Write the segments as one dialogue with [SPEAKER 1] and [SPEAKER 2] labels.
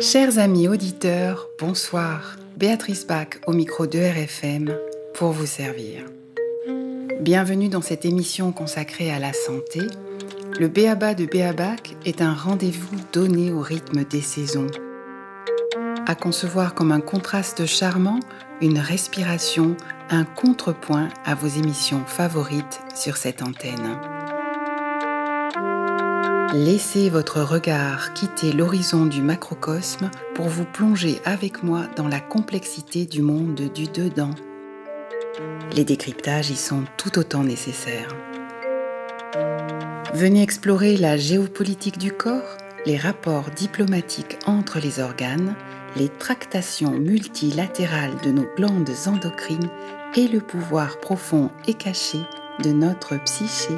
[SPEAKER 1] Chers amis auditeurs, bonsoir. Béatrice Bach au micro de RFM pour vous servir. Bienvenue dans cette émission consacrée à la santé. Le Béaba de Béabac est un rendez-vous donné au rythme des saisons. À concevoir comme un contraste charmant, une respiration, un contrepoint à vos émissions favorites sur cette antenne. Laissez votre regard quitter l'horizon du macrocosme pour vous plonger avec moi dans la complexité du monde du dedans. Les décryptages y sont tout autant nécessaires. Venez explorer la géopolitique du corps, les rapports diplomatiques entre les organes, les tractations multilatérales de nos glandes endocrines et le pouvoir profond et caché de notre psyché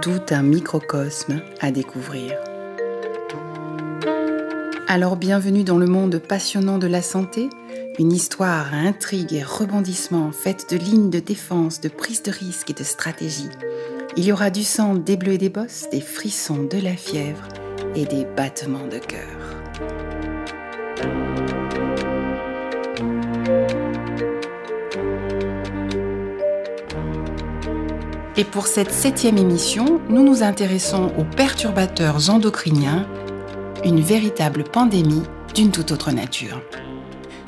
[SPEAKER 1] tout un microcosme à découvrir. Alors bienvenue dans le monde passionnant de la santé, une histoire à intrigue et rebondissement faite de lignes de défense, de prise de risque et de stratégie. Il y aura du sang, des bleus et des bosses, des frissons, de la fièvre et des battements de cœur. Et pour cette septième émission, nous nous intéressons aux perturbateurs endocriniens, une véritable pandémie d'une toute autre nature.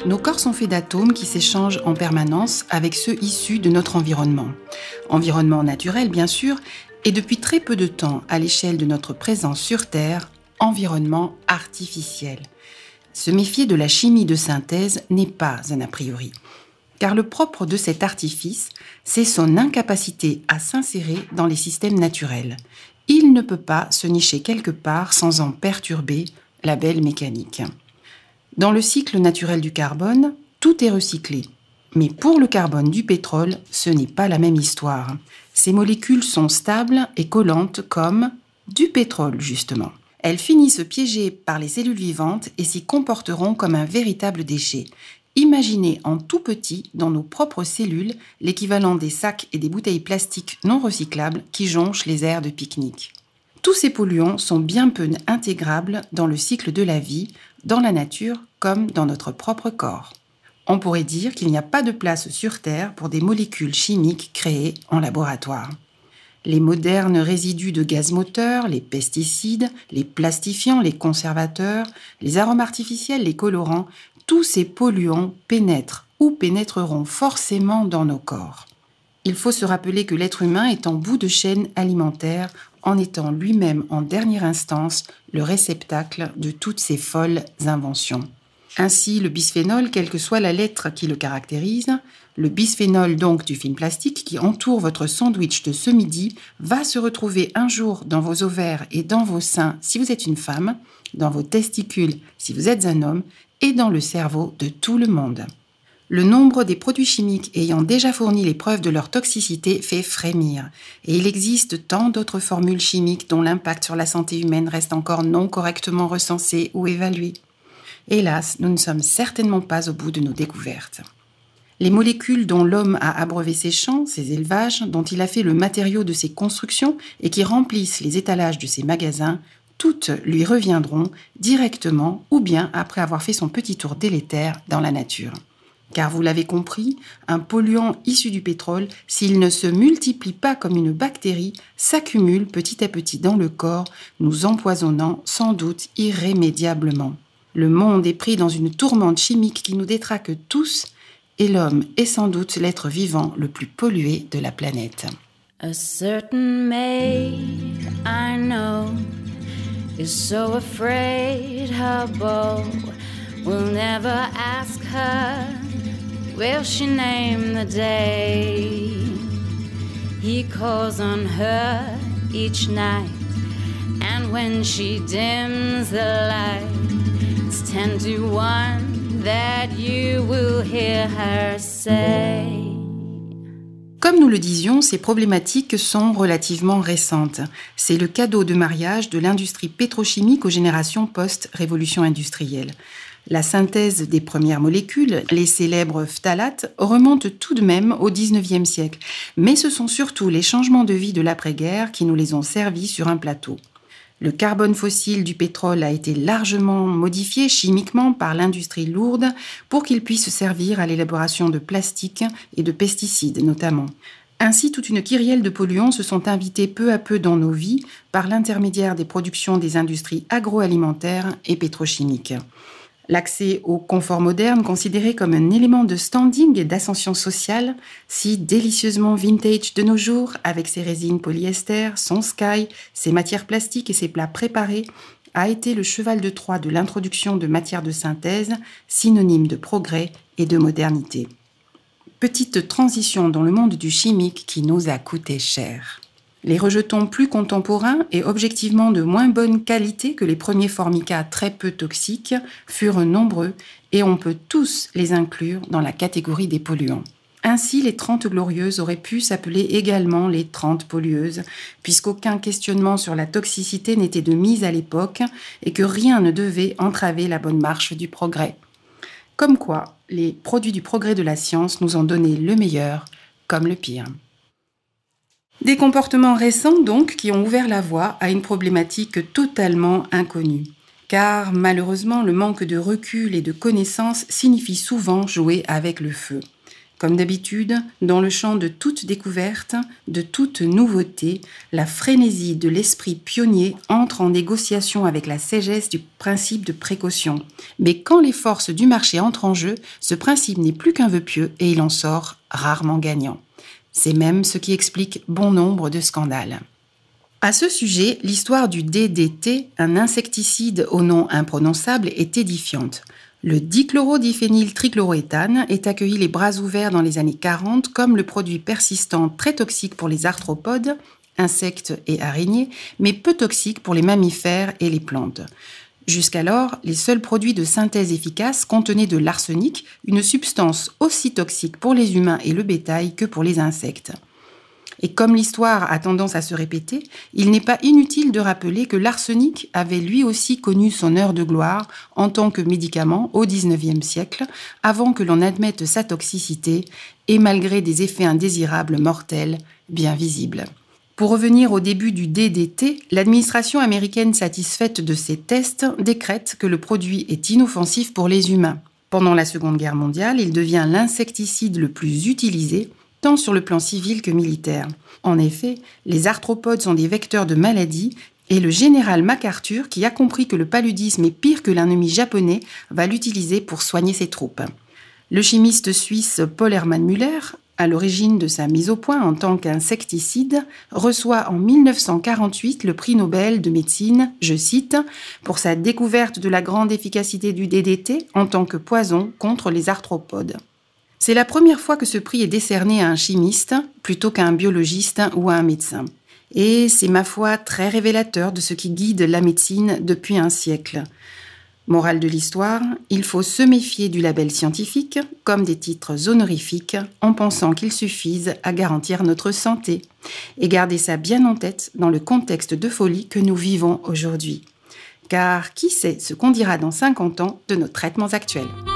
[SPEAKER 1] Nos corps sont faits d'atomes qui s'échangent en permanence avec ceux issus de notre environnement. Environnement naturel, bien sûr, et depuis très peu de temps, à l'échelle de notre présence sur Terre, environnement artificiel. Se méfier de la chimie de synthèse n'est pas un a priori car le propre de cet artifice, c'est son incapacité à s'insérer dans les systèmes naturels. Il ne peut pas se nicher quelque part sans en perturber la belle mécanique. Dans le cycle naturel du carbone, tout est recyclé. Mais pour le carbone du pétrole, ce n'est pas la même histoire. Ces molécules sont stables et collantes comme du pétrole, justement. Elles finissent piégées par les cellules vivantes et s'y comporteront comme un véritable déchet. Imaginez en tout petit, dans nos propres cellules, l'équivalent des sacs et des bouteilles plastiques non recyclables qui jonchent les aires de pique-nique. Tous ces polluants sont bien peu intégrables dans le cycle de la vie, dans la nature comme dans notre propre corps. On pourrait dire qu'il n'y a pas de place sur Terre pour des molécules chimiques créées en laboratoire. Les modernes résidus de gaz moteur, les pesticides, les plastifiants, les conservateurs, les arômes artificiels, les colorants tous ces polluants pénètrent ou pénétreront forcément dans nos corps. Il faut se rappeler que l'être humain est en bout de chaîne alimentaire en étant lui-même en dernière instance le réceptacle de toutes ces folles inventions. Ainsi, le bisphénol, quelle que soit la lettre qui le caractérise, le bisphénol donc du film plastique qui entoure votre sandwich de ce midi, va se retrouver un jour dans vos ovaires et dans vos seins si vous êtes une femme, dans vos testicules si vous êtes un homme, et dans le cerveau de tout le monde. Le nombre des produits chimiques ayant déjà fourni les preuves de leur toxicité fait frémir, et il existe tant d'autres formules chimiques dont l'impact sur la santé humaine reste encore non correctement recensé ou évalué. Hélas, nous ne sommes certainement pas au bout de nos découvertes. Les molécules dont l'homme a abreuvé ses champs, ses élevages, dont il a fait le matériau de ses constructions et qui remplissent les étalages de ses magasins, toutes lui reviendront directement ou bien après avoir fait son petit tour délétère dans la nature. Car vous l'avez compris, un polluant issu du pétrole, s'il ne se multiplie pas comme une bactérie, s'accumule petit à petit dans le corps, nous empoisonnant sans doute irrémédiablement. Le monde est pris dans une tourmente chimique qui nous détraque tous, et l'homme est sans doute l'être vivant le plus pollué de la planète. Is so afraid her beau will never ask her, will she name the day? He calls on her each night, and when she dims the light, it's ten to one that you will hear her say. Comme nous le disions, ces problématiques sont relativement récentes. C'est le cadeau de mariage de l'industrie pétrochimique aux générations post-révolution industrielle. La synthèse des premières molécules, les célèbres phtalates, remonte tout de même au XIXe siècle, mais ce sont surtout les changements de vie de l'après-guerre qui nous les ont servis sur un plateau. Le carbone fossile du pétrole a été largement modifié chimiquement par l'industrie lourde pour qu'il puisse servir à l'élaboration de plastiques et de pesticides notamment. Ainsi, toute une kyrielle de polluants se sont invités peu à peu dans nos vies par l'intermédiaire des productions des industries agroalimentaires et pétrochimiques. L'accès au confort moderne, considéré comme un élément de standing et d'ascension sociale, si délicieusement vintage de nos jours, avec ses résines polyester, son sky, ses matières plastiques et ses plats préparés, a été le cheval de Troie de l'introduction de matières de synthèse, synonyme de progrès et de modernité. Petite transition dans le monde du chimique qui nous a coûté cher. Les rejetons plus contemporains et objectivement de moins bonne qualité que les premiers formica très peu toxiques furent nombreux et on peut tous les inclure dans la catégorie des polluants. Ainsi, les 30 glorieuses auraient pu s'appeler également les 30 pollueuses, puisqu'aucun questionnement sur la toxicité n'était de mise à l'époque et que rien ne devait entraver la bonne marche du progrès. Comme quoi, les produits du progrès de la science nous ont donné le meilleur comme le pire. Des comportements récents donc qui ont ouvert la voie à une problématique totalement inconnue. Car malheureusement, le manque de recul et de connaissances signifie souvent jouer avec le feu. Comme d'habitude, dans le champ de toute découverte, de toute nouveauté, la frénésie de l'esprit pionnier entre en négociation avec la sagesse du principe de précaution. Mais quand les forces du marché entrent en jeu, ce principe n'est plus qu'un vœu pieux et il en sort rarement gagnant. C'est même ce qui explique bon nombre de scandales. À ce sujet, l'histoire du DDT, un insecticide au nom imprononçable, est édifiante. Le dichlorodiphényltrichloroéthane est accueilli les bras ouverts dans les années 40 comme le produit persistant très toxique pour les arthropodes, insectes et araignées, mais peu toxique pour les mammifères et les plantes. Jusqu'alors, les seuls produits de synthèse efficaces contenaient de l'arsenic, une substance aussi toxique pour les humains et le bétail que pour les insectes. Et comme l'histoire a tendance à se répéter, il n'est pas inutile de rappeler que l'arsenic avait lui aussi connu son heure de gloire en tant que médicament au XIXe siècle, avant que l'on admette sa toxicité et malgré des effets indésirables mortels bien visibles. Pour revenir au début du DDT, l'administration américaine satisfaite de ces tests décrète que le produit est inoffensif pour les humains. Pendant la Seconde Guerre mondiale, il devient l'insecticide le plus utilisé, tant sur le plan civil que militaire. En effet, les arthropodes sont des vecteurs de maladies et le général MacArthur, qui a compris que le paludisme est pire que l'ennemi japonais, va l'utiliser pour soigner ses troupes. Le chimiste suisse Paul Hermann Müller à l'origine de sa mise au point en tant qu'insecticide, reçoit en 1948 le prix Nobel de médecine, je cite, pour sa découverte de la grande efficacité du DDT en tant que poison contre les arthropodes. C'est la première fois que ce prix est décerné à un chimiste plutôt qu'à un biologiste ou à un médecin. Et c'est ma foi très révélateur de ce qui guide la médecine depuis un siècle. Morale de l'histoire, il faut se méfier du label scientifique comme des titres honorifiques en pensant qu'ils suffisent à garantir notre santé et garder ça bien en tête dans le contexte de folie que nous vivons aujourd'hui. Car qui sait ce qu'on dira dans 50 ans de nos traitements actuels?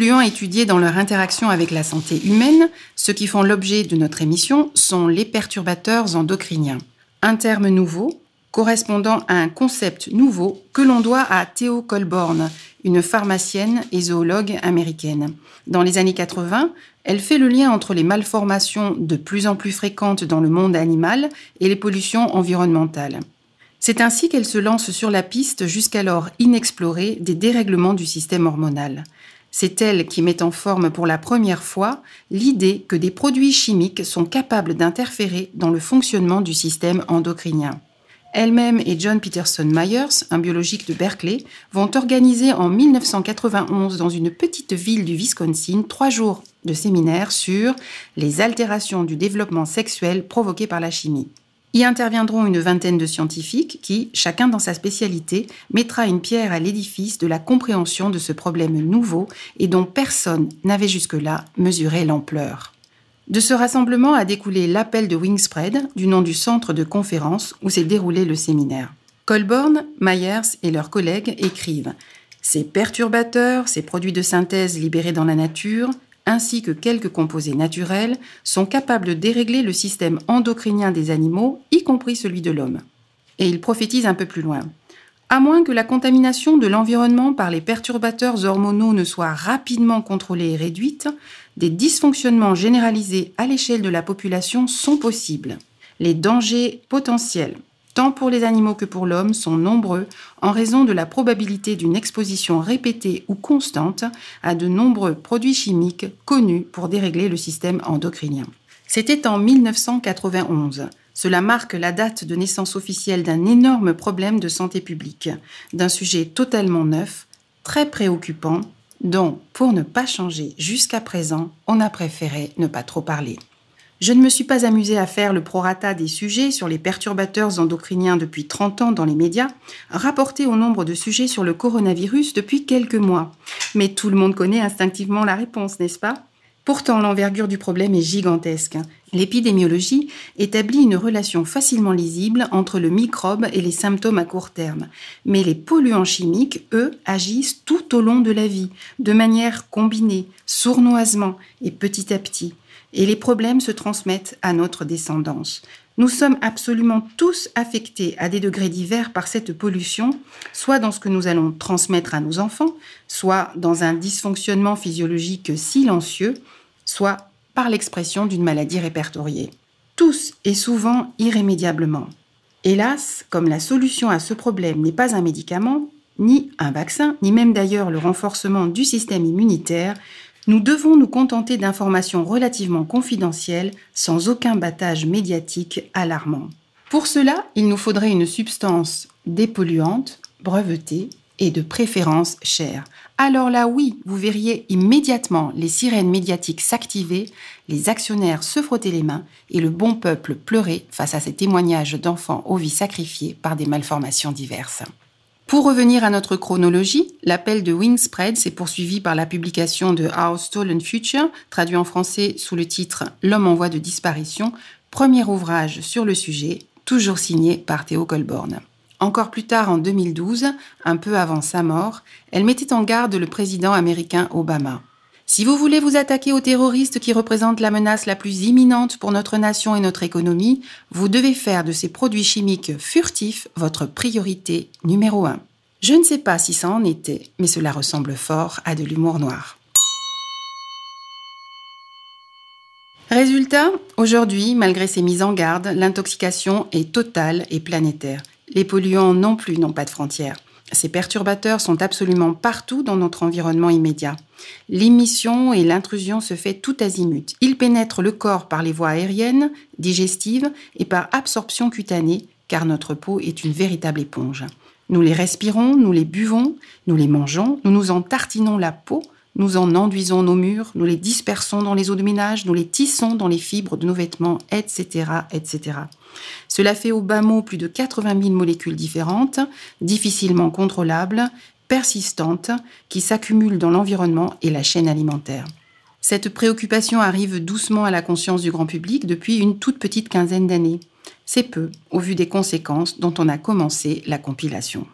[SPEAKER 1] Polluants étudiés dans leur interaction avec la santé humaine, ceux qui font l'objet de notre émission, sont les perturbateurs endocriniens. Un terme nouveau correspondant à un concept nouveau que l'on doit à Theo Colborn, une pharmacienne et zoologue américaine. Dans les années 80, elle fait le lien entre les malformations de plus en plus fréquentes dans le monde animal et les pollutions environnementales. C'est ainsi qu'elle se lance sur la piste jusqu'alors inexplorée des dérèglements du système hormonal. C'est elle qui met en forme pour la première fois l'idée que des produits chimiques sont capables d'interférer dans le fonctionnement du système endocrinien. Elle-même et John Peterson Myers, un biologique de Berkeley, vont organiser en 1991 dans une petite ville du Wisconsin trois jours de séminaire sur les altérations du développement sexuel provoquées par la chimie. Y interviendront une vingtaine de scientifiques qui, chacun dans sa spécialité, mettra une pierre à l'édifice de la compréhension de ce problème nouveau et dont personne n'avait jusque-là mesuré l'ampleur. De ce rassemblement a découlé l'appel de Wingspread, du nom du centre de conférence où s'est déroulé le séminaire. Colborn, Myers et leurs collègues écrivent Ces perturbateurs, ces produits de synthèse libérés dans la nature, ainsi que quelques composés naturels, sont capables de dérégler le système endocrinien des animaux, y compris celui de l'homme. Et il prophétise un peu plus loin. À moins que la contamination de l'environnement par les perturbateurs hormonaux ne soit rapidement contrôlée et réduite, des dysfonctionnements généralisés à l'échelle de la population sont possibles. Les dangers potentiels tant pour les animaux que pour l'homme, sont nombreux en raison de la probabilité d'une exposition répétée ou constante à de nombreux produits chimiques connus pour dérégler le système endocrinien. C'était en 1991. Cela marque la date de naissance officielle d'un énorme problème de santé publique, d'un sujet totalement neuf, très préoccupant, dont, pour ne pas changer jusqu'à présent, on a préféré ne pas trop parler. Je ne me suis pas amusée à faire le prorata des sujets sur les perturbateurs endocriniens depuis 30 ans dans les médias, rapporté au nombre de sujets sur le coronavirus depuis quelques mois. Mais tout le monde connaît instinctivement la réponse, n'est-ce pas? Pourtant, l'envergure du problème est gigantesque. L'épidémiologie établit une relation facilement lisible entre le microbe et les symptômes à court terme. Mais les polluants chimiques, eux, agissent tout au long de la vie, de manière combinée, sournoisement et petit à petit et les problèmes se transmettent à notre descendance. Nous sommes absolument tous affectés à des degrés divers par cette pollution, soit dans ce que nous allons transmettre à nos enfants, soit dans un dysfonctionnement physiologique silencieux, soit par l'expression d'une maladie répertoriée. Tous et souvent irrémédiablement. Hélas, comme la solution à ce problème n'est pas un médicament, ni un vaccin, ni même d'ailleurs le renforcement du système immunitaire, nous devons nous contenter d'informations relativement confidentielles sans aucun battage médiatique alarmant. Pour cela, il nous faudrait une substance dépolluante, brevetée et de préférence chère. Alors là, oui, vous verriez immédiatement les sirènes médiatiques s'activer, les actionnaires se frotter les mains et le bon peuple pleurer face à ces témoignages d'enfants aux vies sacrifiées par des malformations diverses. Pour revenir à notre chronologie, l'appel de Wingspread s'est poursuivi par la publication de Our Stolen Future, traduit en français sous le titre L'homme en voie de disparition, premier ouvrage sur le sujet, toujours signé par Théo Colborn. Encore plus tard, en 2012, un peu avant sa mort, elle mettait en garde le président américain Obama. Si vous voulez vous attaquer aux terroristes qui représentent la menace la plus imminente pour notre nation et notre économie, vous devez faire de ces produits chimiques furtifs votre priorité numéro un. Je ne sais pas si ça en était, mais cela ressemble fort à de l'humour noir. Résultat, aujourd'hui, malgré ces mises en garde, l'intoxication est totale et planétaire. Les polluants non plus n'ont pas de frontières. Ces perturbateurs sont absolument partout dans notre environnement immédiat. L'émission et l'intrusion se fait tout azimut. Ils pénètrent le corps par les voies aériennes, digestives et par absorption cutanée, car notre peau est une véritable éponge. Nous les respirons, nous les buvons, nous les mangeons, nous nous en tartinons la peau, nous en enduisons nos murs, nous les dispersons dans les eaux de ménage, nous les tissons dans les fibres de nos vêtements, etc., etc. Cela fait au bas mot plus de 80 000 molécules différentes, difficilement contrôlables, persistantes, qui s'accumulent dans l'environnement et la chaîne alimentaire. Cette préoccupation arrive doucement à la conscience du grand public depuis une toute petite quinzaine d'années. C'est peu, au vu des conséquences dont on a commencé la compilation.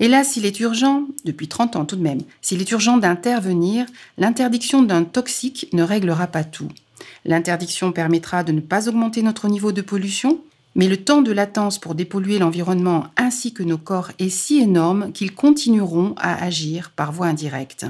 [SPEAKER 1] Hélas, s'il est urgent, depuis 30 ans tout de même, s'il est urgent d'intervenir, l'interdiction d'un toxique ne réglera pas tout. L'interdiction permettra de ne pas augmenter notre niveau de pollution, Mais le temps de latence pour dépolluer l'environnement ainsi que nos corps est si énorme qu'ils continueront à agir par voie indirecte.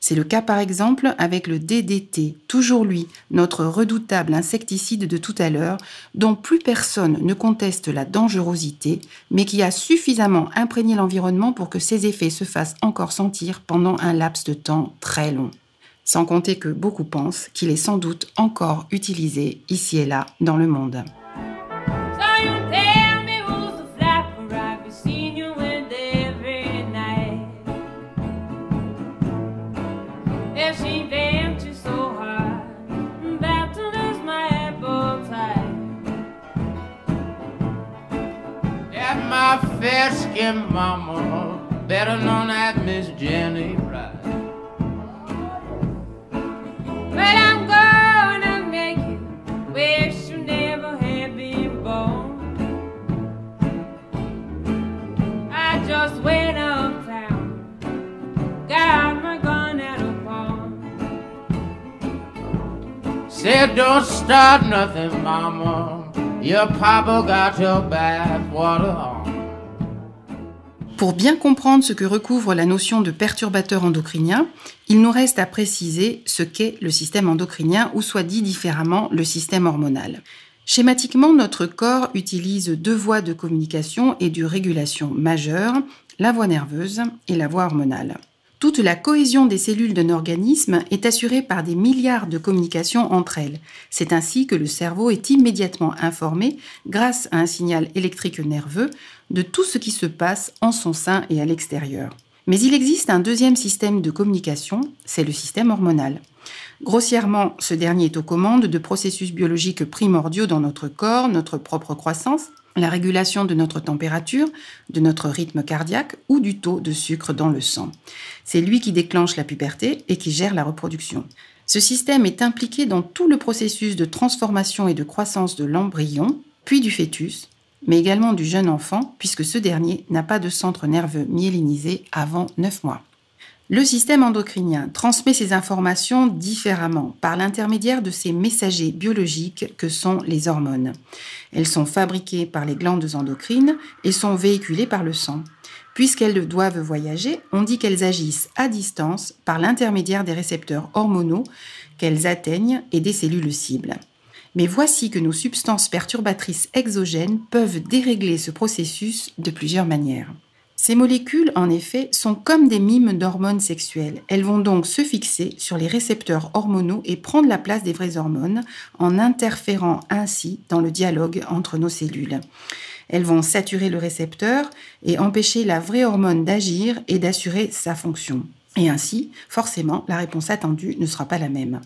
[SPEAKER 1] C'est le cas par exemple avec le DDT, toujours lui, notre redoutable insecticide de tout à l'heure, dont plus personne ne conteste la dangerosité, mais qui a suffisamment imprégné l'environnement pour que ses effets se fassent encore sentir pendant un laps de temps très long. Sans compter que beaucoup pensent qu'il est sans doute encore utilisé ici et là dans le monde. Fair skinned mama, better known as Miss Jenny Bright. But I'm gonna make you wish you never had been born. I just went uptown, got my gun at a pawn. Said, don't start nothing, mama. Your papa got your bath water on. Pour bien comprendre ce que recouvre la notion de perturbateur endocrinien, il nous reste à préciser ce qu'est le système endocrinien ou soit dit différemment le système hormonal. Schématiquement, notre corps utilise deux voies de communication et de régulation majeures, la voie nerveuse et la voie hormonale. Toute la cohésion des cellules d'un organisme est assurée par des milliards de communications entre elles. C'est ainsi que le cerveau est immédiatement informé, grâce à un signal électrique nerveux, de tout ce qui se passe en son sein et à l'extérieur. Mais il existe un deuxième système de communication, c'est le système hormonal. Grossièrement, ce dernier est aux commandes de processus biologiques primordiaux dans notre corps, notre propre croissance, la régulation de notre température, de notre rythme cardiaque ou du taux de sucre dans le sang. C'est lui qui déclenche la puberté et qui gère la reproduction. Ce système est impliqué dans tout le processus de transformation et de croissance de l'embryon, puis du fœtus, mais également du jeune enfant, puisque ce dernier n'a pas de centre nerveux myélinisé avant 9 mois. Le système endocrinien transmet ces informations différemment par l'intermédiaire de ces messagers biologiques que sont les hormones. Elles sont fabriquées par les glandes endocrines et sont véhiculées par le sang. Puisqu'elles doivent voyager, on dit qu'elles agissent à distance par l'intermédiaire des récepteurs hormonaux qu'elles atteignent et des cellules cibles. Mais voici que nos substances perturbatrices exogènes peuvent dérégler ce processus de plusieurs manières. Ces molécules, en effet, sont comme des mimes d'hormones sexuelles. Elles vont donc se fixer sur les récepteurs hormonaux et prendre la place des vraies hormones en interférant ainsi dans le dialogue entre nos cellules. Elles vont saturer le récepteur et empêcher la vraie hormone d'agir et d'assurer sa fonction. Et ainsi, forcément, la réponse attendue ne sera pas la même.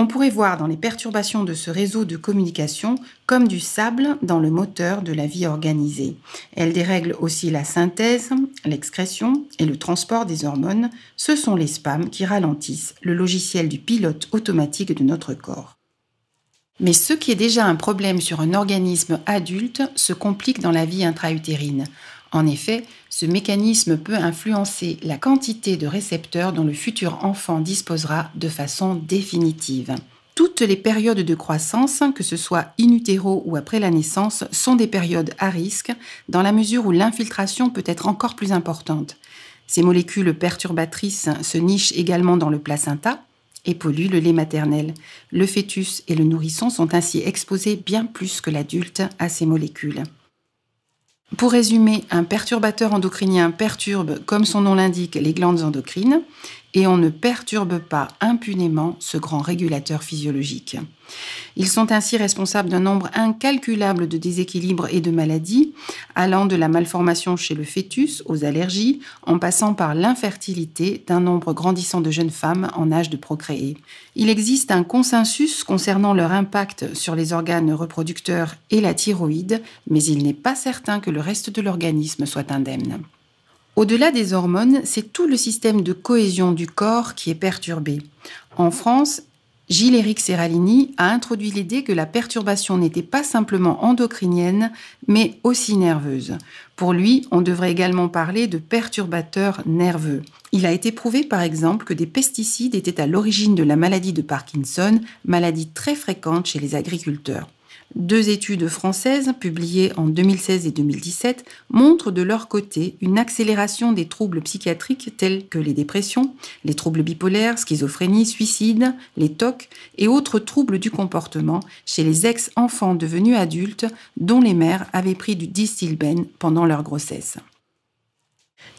[SPEAKER 1] On pourrait voir dans les perturbations de ce réseau de communication comme du sable dans le moteur de la vie organisée. Elle dérègle aussi la synthèse, l'excrétion et le transport des hormones. Ce sont les spams qui ralentissent le logiciel du pilote automatique de notre corps. Mais ce qui est déjà un problème sur un organisme adulte se complique dans la vie intra-utérine. En effet, ce mécanisme peut influencer la quantité de récepteurs dont le futur enfant disposera de façon définitive. Toutes les périodes de croissance, que ce soit in utero ou après la naissance, sont des périodes à risque dans la mesure où l'infiltration peut être encore plus importante. Ces molécules perturbatrices se nichent également dans le placenta et polluent le lait maternel. Le fœtus et le nourrisson sont ainsi exposés bien plus que l'adulte à ces molécules. Pour résumer, un perturbateur endocrinien perturbe, comme son nom l'indique, les glandes endocrines et on ne perturbe pas impunément ce grand régulateur physiologique. Ils sont ainsi responsables d'un nombre incalculable de déséquilibres et de maladies, allant de la malformation chez le fœtus aux allergies, en passant par l'infertilité d'un nombre grandissant de jeunes femmes en âge de procréer. Il existe un consensus concernant leur impact sur les organes reproducteurs et la thyroïde, mais il n'est pas certain que le reste de l'organisme soit indemne. Au-delà des hormones, c'est tout le système de cohésion du corps qui est perturbé. En France, Gilles-Éric Serralini a introduit l'idée que la perturbation n'était pas simplement endocrinienne, mais aussi nerveuse. Pour lui, on devrait également parler de perturbateurs nerveux. Il a été prouvé par exemple que des pesticides étaient à l'origine de la maladie de Parkinson, maladie très fréquente chez les agriculteurs. Deux études françaises, publiées en 2016 et 2017, montrent de leur côté une accélération des troubles psychiatriques tels que les dépressions, les troubles bipolaires, schizophrénie, suicide, les TOC et autres troubles du comportement chez les ex-enfants devenus adultes dont les mères avaient pris du distilbène pendant leur grossesse.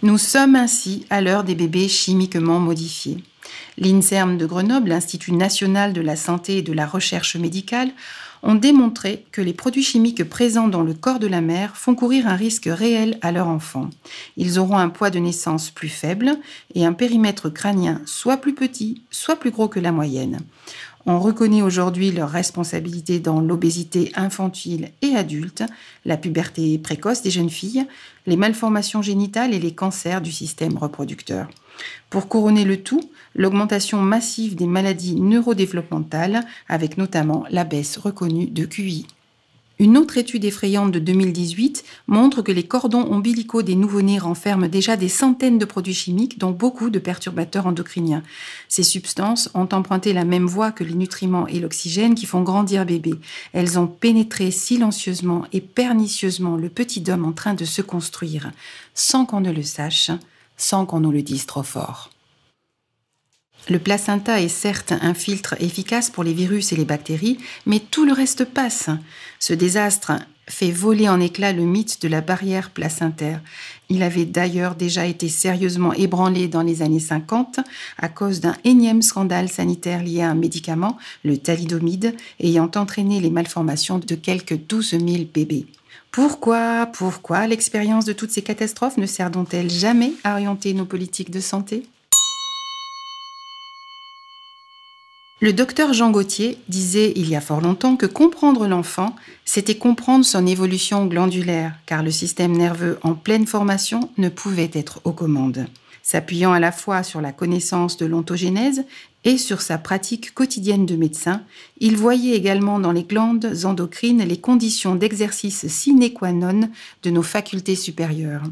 [SPEAKER 1] Nous sommes ainsi à l'heure des bébés chimiquement modifiés. L'INSERM de Grenoble, l'Institut national de la santé et de la recherche médicale, ont démontré que les produits chimiques présents dans le corps de la mère font courir un risque réel à leur enfant. Ils auront un poids de naissance plus faible et un périmètre crânien soit plus petit, soit plus gros que la moyenne. On reconnaît aujourd'hui leur responsabilité dans l'obésité infantile et adulte, la puberté précoce des jeunes filles, les malformations génitales et les cancers du système reproducteur. Pour couronner le tout, l'augmentation massive des maladies neurodéveloppementales, avec notamment la baisse reconnue de QI. Une autre étude effrayante de 2018 montre que les cordons ombilicaux des nouveau-nés renferment déjà des centaines de produits chimiques, dont beaucoup de perturbateurs endocriniens. Ces substances ont emprunté la même voie que les nutriments et l'oxygène qui font grandir bébé. Elles ont pénétré silencieusement et pernicieusement le petit homme en train de se construire, sans qu'on ne le sache, sans qu'on nous le dise trop fort. Le placenta est certes un filtre efficace pour les virus et les bactéries, mais tout le reste passe. Ce désastre fait voler en éclats le mythe de la barrière placentaire. Il avait d'ailleurs déjà été sérieusement ébranlé dans les années 50 à cause d'un énième scandale sanitaire lié à un médicament, le thalidomide, ayant entraîné les malformations de quelques 12 000 bébés. Pourquoi, pourquoi l'expérience de toutes ces catastrophes ne sert-elle jamais à orienter nos politiques de santé? Le docteur Jean Gauthier disait il y a fort longtemps que comprendre l'enfant, c'était comprendre son évolution glandulaire, car le système nerveux en pleine formation ne pouvait être aux commandes. S'appuyant à la fois sur la connaissance de l'ontogénèse et sur sa pratique quotidienne de médecin, il voyait également dans les glandes endocrines les conditions d'exercice sine qua non de nos facultés supérieures.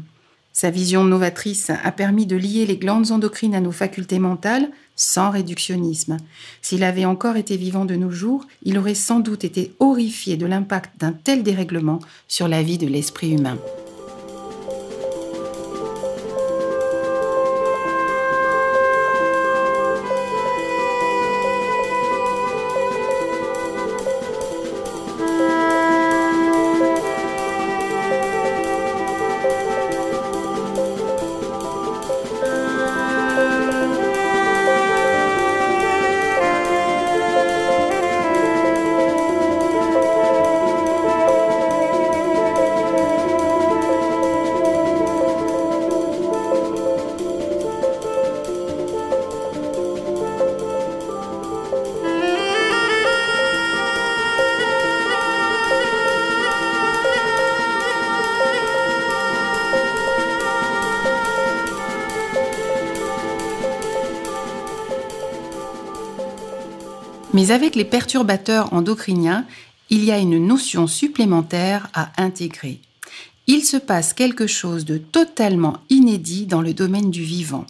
[SPEAKER 1] Sa vision novatrice a permis de lier les glandes endocrines à nos facultés mentales sans réductionnisme. S'il avait encore été vivant de nos jours, il aurait sans doute été horrifié de l'impact d'un tel dérèglement sur la vie de l'esprit humain. Mais avec les perturbateurs endocriniens, il y a une notion supplémentaire à intégrer. Il se passe quelque chose de totalement inédit dans le domaine du vivant.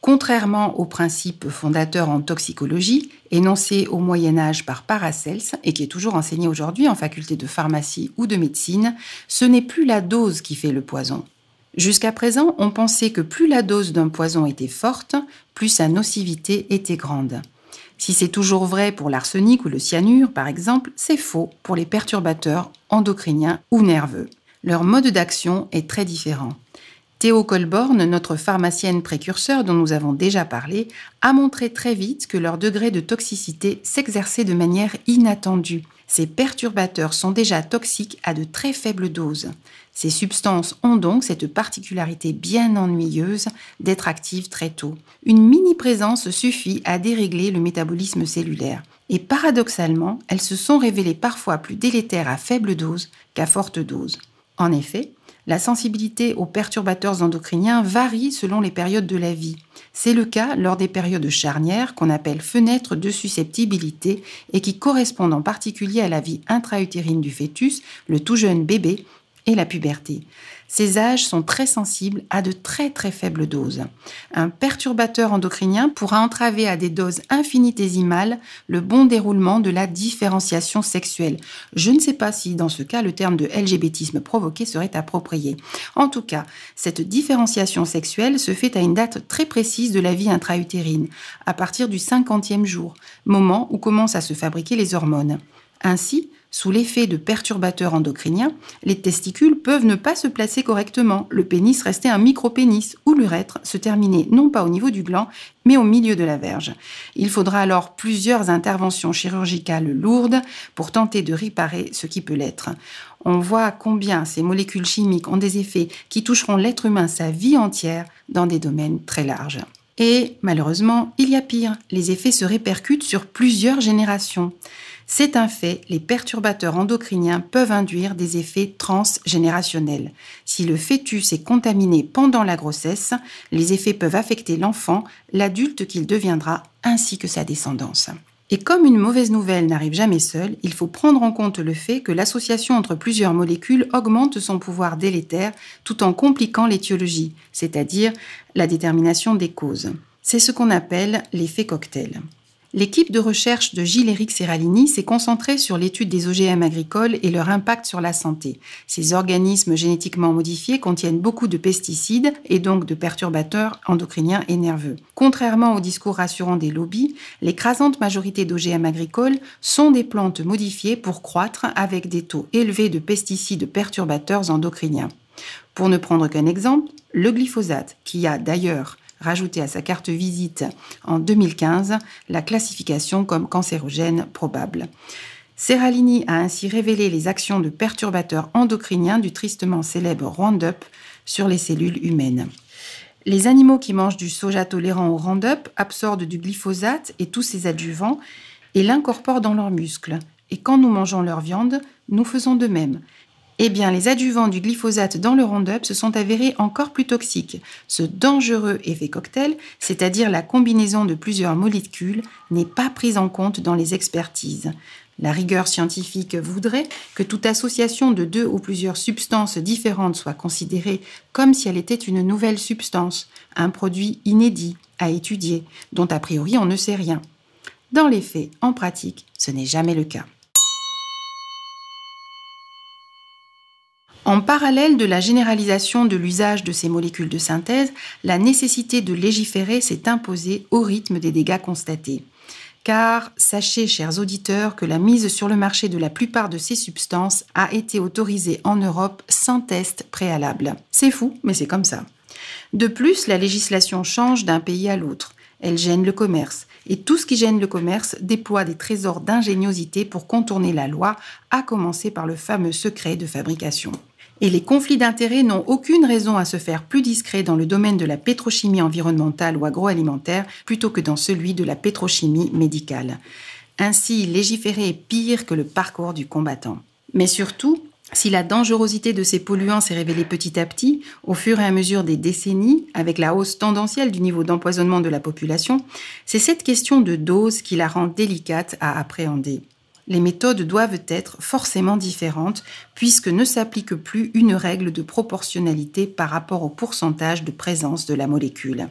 [SPEAKER 1] Contrairement aux principes fondateurs en toxicologie, énoncés au Moyen Âge par Paracels et qui est toujours enseigné aujourd'hui en faculté de pharmacie ou de médecine, ce n'est plus la dose qui fait le poison. Jusqu'à présent, on pensait que plus la dose d'un poison était forte, plus sa nocivité était grande. Si c'est toujours vrai pour l'arsenic ou le cyanure, par exemple, c'est faux pour les perturbateurs endocriniens ou nerveux. Leur mode d'action est très différent. Théo Colborn, notre pharmacienne précurseur dont nous avons déjà parlé, a montré très vite que leur degré de toxicité s'exerçait de manière inattendue. Ces perturbateurs sont déjà toxiques à de très faibles doses. Ces substances ont donc cette particularité bien ennuyeuse d'être actives très tôt. Une mini-présence suffit à dérégler le métabolisme cellulaire. Et paradoxalement, elles se sont révélées parfois plus délétères à faible dose qu'à forte dose. En effet, la sensibilité aux perturbateurs endocriniens varie selon les périodes de la vie. C'est le cas lors des périodes charnières qu'on appelle fenêtres de susceptibilité et qui correspondent en particulier à la vie intra-utérine du fœtus, le tout jeune bébé et la puberté. Ces âges sont très sensibles à de très très faibles doses. Un perturbateur endocrinien pourra entraver à des doses infinitésimales le bon déroulement de la différenciation sexuelle. Je ne sais pas si dans ce cas le terme de LGBTisme provoqué serait approprié. En tout cas, cette différenciation sexuelle se fait à une date très précise de la vie intra-utérine, à partir du 50e jour, moment où commencent à se fabriquer les hormones. Ainsi, sous l'effet de perturbateurs endocriniens, les testicules peuvent ne pas se placer correctement, le pénis rester un micro-pénis ou l'urètre se terminer non pas au niveau du gland, mais au milieu de la verge. Il faudra alors plusieurs interventions chirurgicales lourdes pour tenter de réparer ce qui peut l'être. On voit combien ces molécules chimiques ont des effets qui toucheront l'être humain sa vie entière dans des domaines très larges. Et malheureusement, il y a pire, les effets se répercutent sur plusieurs générations. C'est un fait, les perturbateurs endocriniens peuvent induire des effets transgénérationnels. Si le fœtus est contaminé pendant la grossesse, les effets peuvent affecter l'enfant, l'adulte qu'il deviendra, ainsi que sa descendance. Et comme une mauvaise nouvelle n'arrive jamais seule, il faut prendre en compte le fait que l'association entre plusieurs molécules augmente son pouvoir délétère tout en compliquant l'étiologie, c'est-à-dire la détermination des causes. C'est ce qu'on appelle l'effet cocktail. L'équipe de recherche de Gilles-Éric Serralini s'est concentrée sur l'étude des OGM agricoles et leur impact sur la santé. Ces organismes génétiquement modifiés contiennent beaucoup de pesticides et donc de perturbateurs endocriniens et nerveux. Contrairement au discours rassurant des lobbies, l'écrasante majorité d'OGM agricoles sont des plantes modifiées pour croître avec des taux élevés de pesticides perturbateurs endocriniens. Pour ne prendre qu'un exemple, le glyphosate, qui a d'ailleurs rajouté à sa carte visite en 2015 la classification comme cancérogène probable. Serralini a ainsi révélé les actions de perturbateurs endocriniens du tristement célèbre Roundup sur les cellules humaines. Les animaux qui mangent du soja tolérant au Roundup absorbent du glyphosate et tous ses adjuvants et l'incorporent dans leurs muscles. Et quand nous mangeons leur viande, nous faisons de même. Eh bien, les adjuvants du glyphosate dans le Roundup se sont avérés encore plus toxiques. Ce dangereux effet cocktail, c'est-à-dire la combinaison de plusieurs molécules, n'est pas pris en compte dans les expertises. La rigueur scientifique voudrait que toute association de deux ou plusieurs substances différentes soit considérée comme si elle était une nouvelle substance, un produit inédit à étudier, dont a priori on ne sait rien. Dans les faits, en pratique, ce n'est jamais le cas. En parallèle de la généralisation de l'usage de ces molécules de synthèse, la nécessité de légiférer s'est imposée au rythme des dégâts constatés. Car sachez, chers auditeurs, que la mise sur le marché de la plupart de ces substances a été autorisée en Europe sans test préalable. C'est fou, mais c'est comme ça. De plus, la législation change d'un pays à l'autre. Elle gêne le commerce. Et tout ce qui gêne le commerce déploie des trésors d'ingéniosité pour contourner la loi, à commencer par le fameux secret de fabrication et les conflits d'intérêts n'ont aucune raison à se faire plus discrets dans le domaine de la pétrochimie environnementale ou agroalimentaire plutôt que dans celui de la pétrochimie médicale. Ainsi, légiférer est pire que le parcours du combattant. Mais surtout, si la dangerosité de ces polluants s'est révélée petit à petit, au fur et à mesure des décennies, avec la hausse tendancielle du niveau d'empoisonnement de la population, c'est cette question de dose qui la rend délicate à appréhender les méthodes doivent être forcément différentes puisque ne s'applique plus une règle de proportionnalité par rapport au pourcentage de présence de la molécule.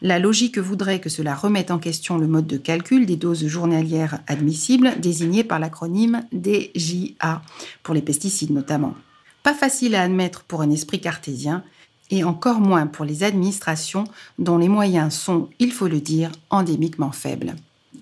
[SPEAKER 1] La logique voudrait que cela remette en question le mode de calcul des doses journalières admissibles désignées par l'acronyme DJA, pour les pesticides notamment. Pas facile à admettre pour un esprit cartésien, et encore moins pour les administrations dont les moyens sont, il faut le dire, endémiquement faibles.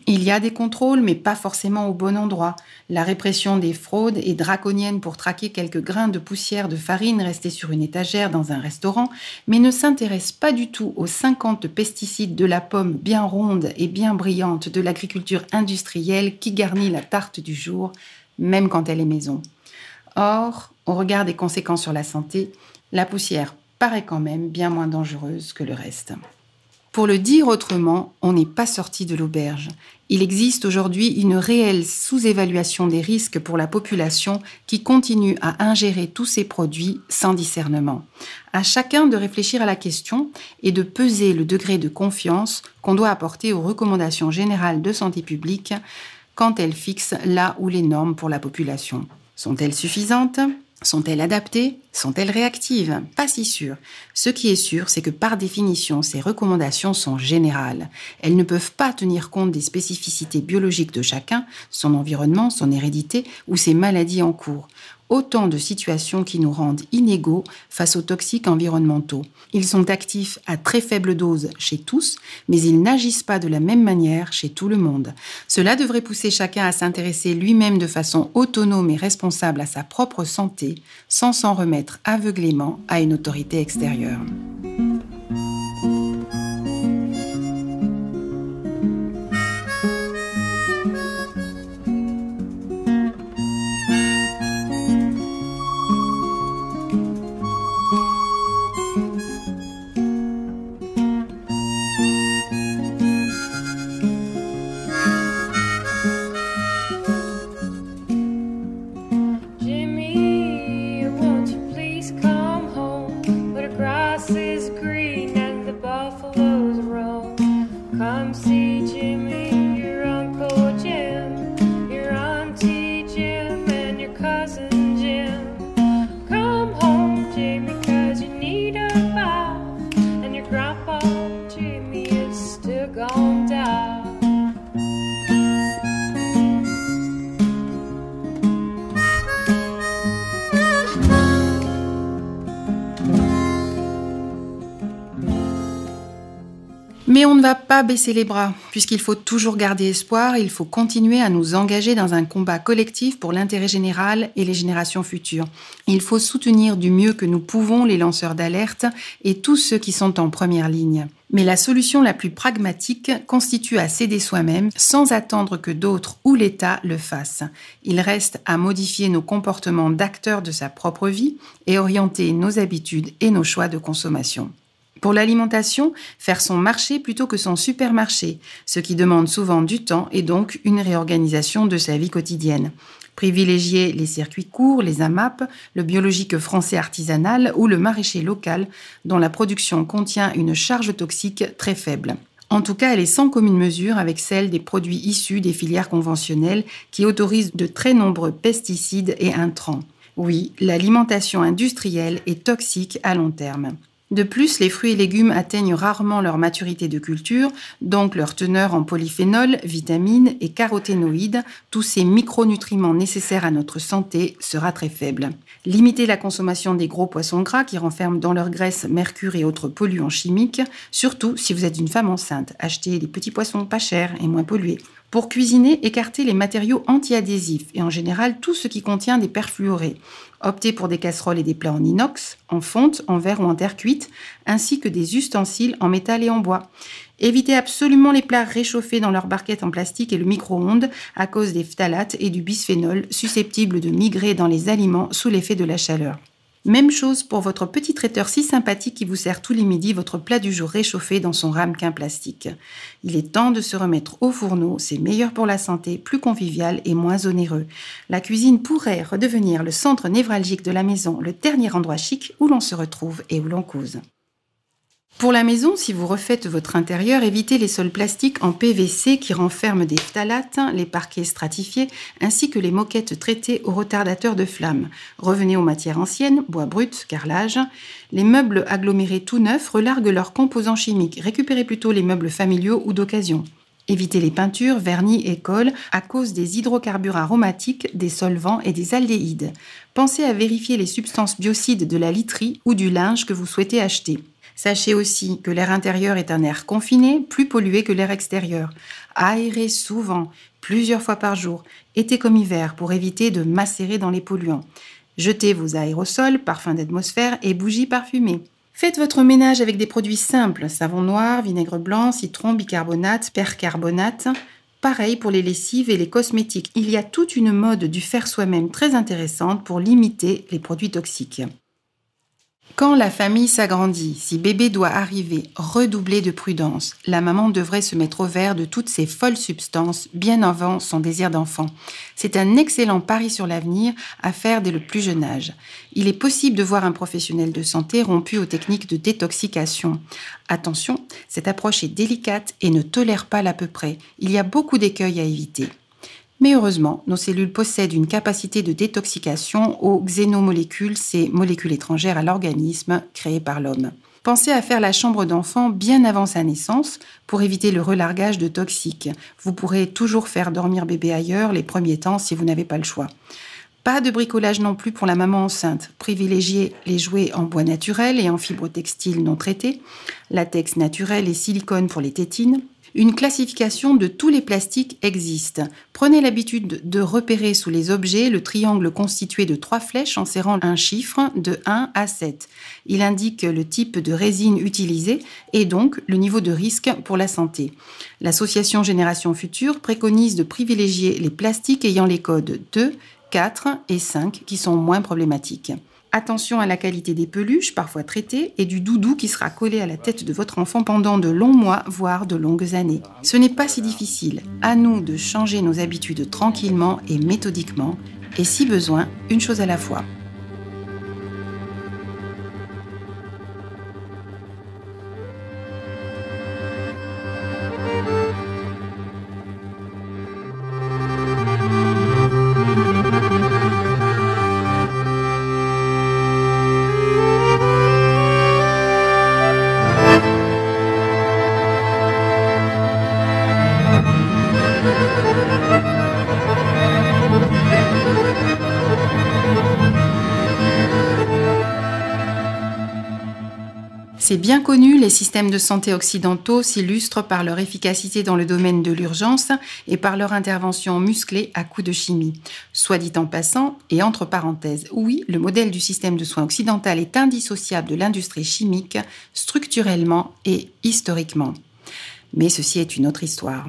[SPEAKER 1] Il y a des contrôles, mais pas forcément au bon endroit. La répression des fraudes est draconienne pour traquer quelques grains de poussière de farine restés sur une étagère dans un restaurant, mais ne s'intéresse pas du tout aux 50 pesticides de la pomme bien ronde et bien brillante de l'agriculture industrielle qui garnit la tarte du jour, même quand elle est maison. Or, au regard des conséquences sur la santé, la poussière paraît quand même bien moins dangereuse que le reste. Pour le dire autrement, on n'est pas sorti de l'auberge. Il existe aujourd'hui une réelle sous-évaluation des risques pour la population qui continue à ingérer tous ces produits sans discernement. À chacun de réfléchir à la question et de peser le degré de confiance qu'on doit apporter aux recommandations générales de santé publique quand elles fixent là où les normes pour la population. Sont-elles suffisantes? Sont-elles adaptées? Sont-elles réactives? Pas si sûr. Ce qui est sûr, c'est que par définition, ces recommandations sont générales. Elles ne peuvent pas tenir compte des spécificités biologiques de chacun, son environnement, son hérédité ou ses maladies en cours autant de situations qui nous rendent inégaux face aux toxiques environnementaux. Ils sont actifs à très faible dose chez tous, mais ils n'agissent pas de la même manière chez tout le monde. Cela devrait pousser chacun à s'intéresser lui-même de façon autonome et responsable à sa propre santé, sans s'en remettre aveuglément à une autorité extérieure. Mais on ne va pas baisser les bras, puisqu'il faut toujours garder espoir, il faut continuer à nous engager dans un combat collectif pour l'intérêt général et les générations futures. Il faut soutenir du mieux que nous pouvons les lanceurs d'alerte et tous ceux qui sont en première ligne. Mais la solution la plus pragmatique constitue à s'aider soi-même sans attendre que d'autres ou l'État le fassent. Il reste à modifier nos comportements d'acteurs de sa propre vie et orienter nos habitudes et nos choix de consommation. Pour l'alimentation, faire son marché plutôt que son supermarché, ce qui demande souvent du temps et donc une réorganisation de sa vie quotidienne. Privilégier les circuits courts, les AMAP, le biologique français artisanal ou le maraîcher local, dont la production contient une charge toxique très faible. En tout cas, elle est sans commune mesure avec celle des produits issus des filières conventionnelles qui autorisent de très nombreux pesticides et intrants. Oui, l'alimentation industrielle est toxique à long terme. De plus, les fruits et légumes atteignent rarement leur maturité de culture, donc leur teneur en polyphénol, vitamines et caroténoïdes, tous ces micronutriments nécessaires à notre santé, sera très faible. Limiter la consommation des gros poissons gras qui renferment dans leur graisse mercure et autres polluants chimiques, surtout si vous êtes une femme enceinte. Achetez des petits poissons pas chers et moins pollués. Pour cuisiner, écartez les matériaux antiadhésifs et en général tout ce qui contient des perfluorés. Optez pour des casseroles et des plats en inox, en fonte, en verre ou en terre cuite, ainsi que des ustensiles en métal et en bois. Évitez absolument les plats réchauffés dans leur barquette en plastique et le micro-ondes à cause des phtalates et du bisphénol susceptibles de migrer dans les aliments sous l'effet de la chaleur. Même chose pour votre petit traiteur si sympathique qui vous sert tous les midis votre plat du jour réchauffé dans son ramequin plastique. Il est temps de se remettre au fourneau, c'est meilleur pour la santé, plus convivial et moins onéreux. La cuisine pourrait redevenir le centre névralgique de la maison, le dernier endroit chic où l'on se retrouve et où l'on cause. Pour la maison, si vous refaites votre intérieur, évitez les sols plastiques en PVC qui renferment des phtalates, les parquets stratifiés, ainsi que les moquettes traitées au retardateur de flamme. Revenez aux matières anciennes, bois brut, carrelage. Les meubles agglomérés tout neufs relarguent leurs composants chimiques. Récupérez plutôt les meubles familiaux ou d'occasion. Évitez les peintures, vernis et colle à cause des hydrocarbures aromatiques, des solvants et des aldéhydes. Pensez à vérifier les substances biocides de la literie ou du linge que vous souhaitez acheter. Sachez aussi que l'air intérieur est un air confiné, plus pollué que l'air extérieur. Aérez souvent, plusieurs fois par jour, été comme hiver, pour éviter de macérer dans les polluants. Jetez vos aérosols, parfums d'atmosphère et bougies parfumées. Faites votre ménage avec des produits simples, savon noir, vinaigre blanc, citron, bicarbonate, percarbonate. Pareil pour les lessives et les cosmétiques. Il y a toute une mode du faire soi-même très intéressante pour limiter les produits toxiques. Quand la famille s'agrandit, si bébé doit arriver, redoubler de prudence. La maman devrait se mettre au vert de toutes ces folles substances bien avant son désir d'enfant. C'est un excellent pari sur l'avenir à faire dès le plus jeune âge. Il est possible de voir un professionnel de santé rompu aux techniques de détoxication. Attention, cette approche est délicate et ne tolère pas l'à peu près. Il y a beaucoup d'écueils à éviter. Mais heureusement, nos cellules possèdent une capacité de détoxication aux xénomolécules, ces molécules étrangères à l'organisme créées par l'homme. Pensez à faire la chambre d'enfant bien avant sa naissance pour éviter le relargage de toxiques. Vous pourrez toujours faire dormir bébé ailleurs les premiers temps si vous n'avez pas le choix. Pas de bricolage non plus pour la maman enceinte. Privilégiez les jouets en bois naturel et en fibres textiles non traitées, latex naturel et silicone pour les tétines, une classification de tous les plastiques existe. Prenez l'habitude de repérer sous les objets le triangle constitué de trois flèches en serrant un chiffre de 1 à 7. Il indique le type de résine utilisée et donc le niveau de risque pour la santé. L'association Génération Future préconise de privilégier les plastiques ayant les codes 2, 4 et 5 qui sont moins problématiques. Attention à la qualité des peluches, parfois traitées, et du doudou qui sera collé à la tête de votre enfant pendant de longs mois, voire de longues années. Ce n'est pas si difficile. À nous de changer nos habitudes tranquillement et méthodiquement, et si besoin, une chose à la fois. Bien connu, les systèmes de santé occidentaux s'illustrent par leur efficacité dans le domaine de l'urgence et par leur intervention musclée à coups de chimie. Soit dit en passant, et entre parenthèses, oui, le modèle du système de soins occidental est indissociable de l'industrie chimique, structurellement et historiquement. Mais ceci est une autre histoire.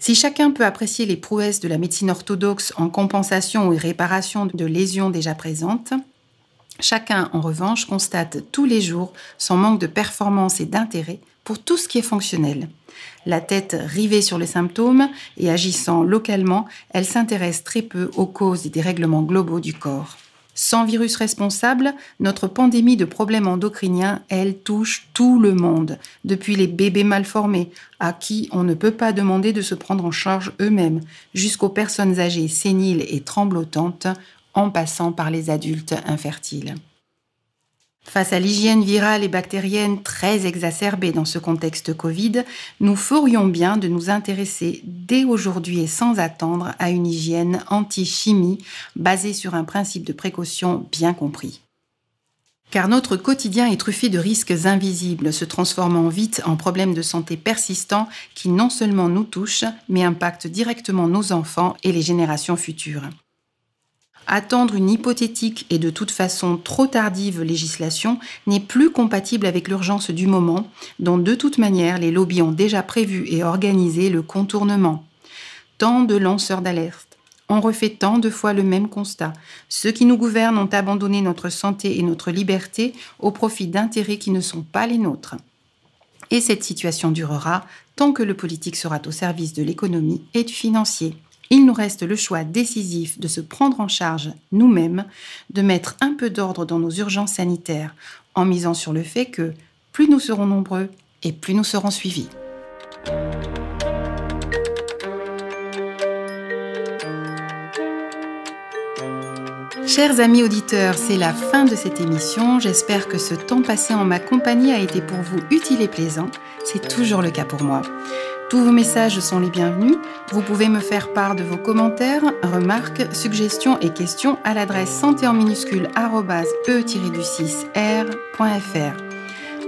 [SPEAKER 1] Si chacun peut apprécier les prouesses de la médecine orthodoxe en compensation ou réparation de lésions déjà présentes, Chacun, en revanche, constate tous les jours son manque de performance et d'intérêt pour tout ce qui est fonctionnel. La tête rivée sur les symptômes et agissant localement, elle s'intéresse très peu aux causes et des règlements globaux du corps. Sans virus responsable, notre pandémie de problèmes endocriniens, elle touche tout le monde, depuis les bébés mal formés, à qui on ne peut pas demander de se prendre en charge eux-mêmes, jusqu'aux personnes âgées séniles et tremblotantes, en passant par les adultes infertiles. Face à l'hygiène virale et bactérienne très exacerbée dans ce contexte Covid, nous ferions bien de nous intéresser dès aujourd'hui et sans attendre à une hygiène anti-chimie basée sur un principe de précaution bien compris. Car notre quotidien est truffé de risques invisibles, se transformant vite en problèmes de santé persistants qui non seulement nous touchent, mais impactent directement nos enfants et les générations futures. Attendre une hypothétique et de toute façon trop tardive législation n'est plus compatible avec l'urgence du moment, dont de toute manière les lobbies ont déjà prévu et organisé le contournement. Tant de lanceurs d'alerte. On refait tant de fois le même constat. Ceux qui nous gouvernent ont abandonné notre santé et notre liberté au profit d'intérêts qui ne sont pas les nôtres. Et cette situation durera tant que le politique sera au service de l'économie et du financier. Il nous reste le choix décisif de se prendre en charge nous-mêmes, de mettre un peu d'ordre dans nos urgences sanitaires en misant sur le fait que plus nous serons nombreux et plus nous serons suivis. Chers amis auditeurs, c'est la fin de cette émission. J'espère que ce temps passé en ma compagnie a été pour vous utile et plaisant. C'est toujours le cas pour moi. Tous vos messages sont les bienvenus. Vous pouvez me faire part de vos commentaires, remarques, suggestions et questions à l'adresse santé en minuscule e-du6r.fr.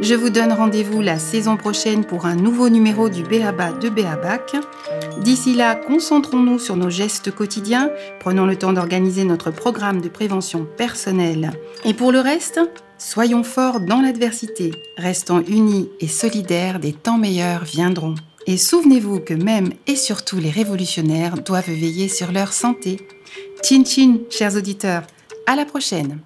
[SPEAKER 1] Je vous donne rendez-vous la saison prochaine pour un nouveau numéro du BABA de BABAC. D'ici là, concentrons-nous sur nos gestes quotidiens, prenons le temps d'organiser notre programme de prévention personnelle. Et pour le reste, soyons forts dans l'adversité, restons unis et solidaires, des temps meilleurs viendront. Et souvenez-vous que même et surtout les révolutionnaires doivent veiller sur leur santé. Chin chin, chers auditeurs, à la prochaine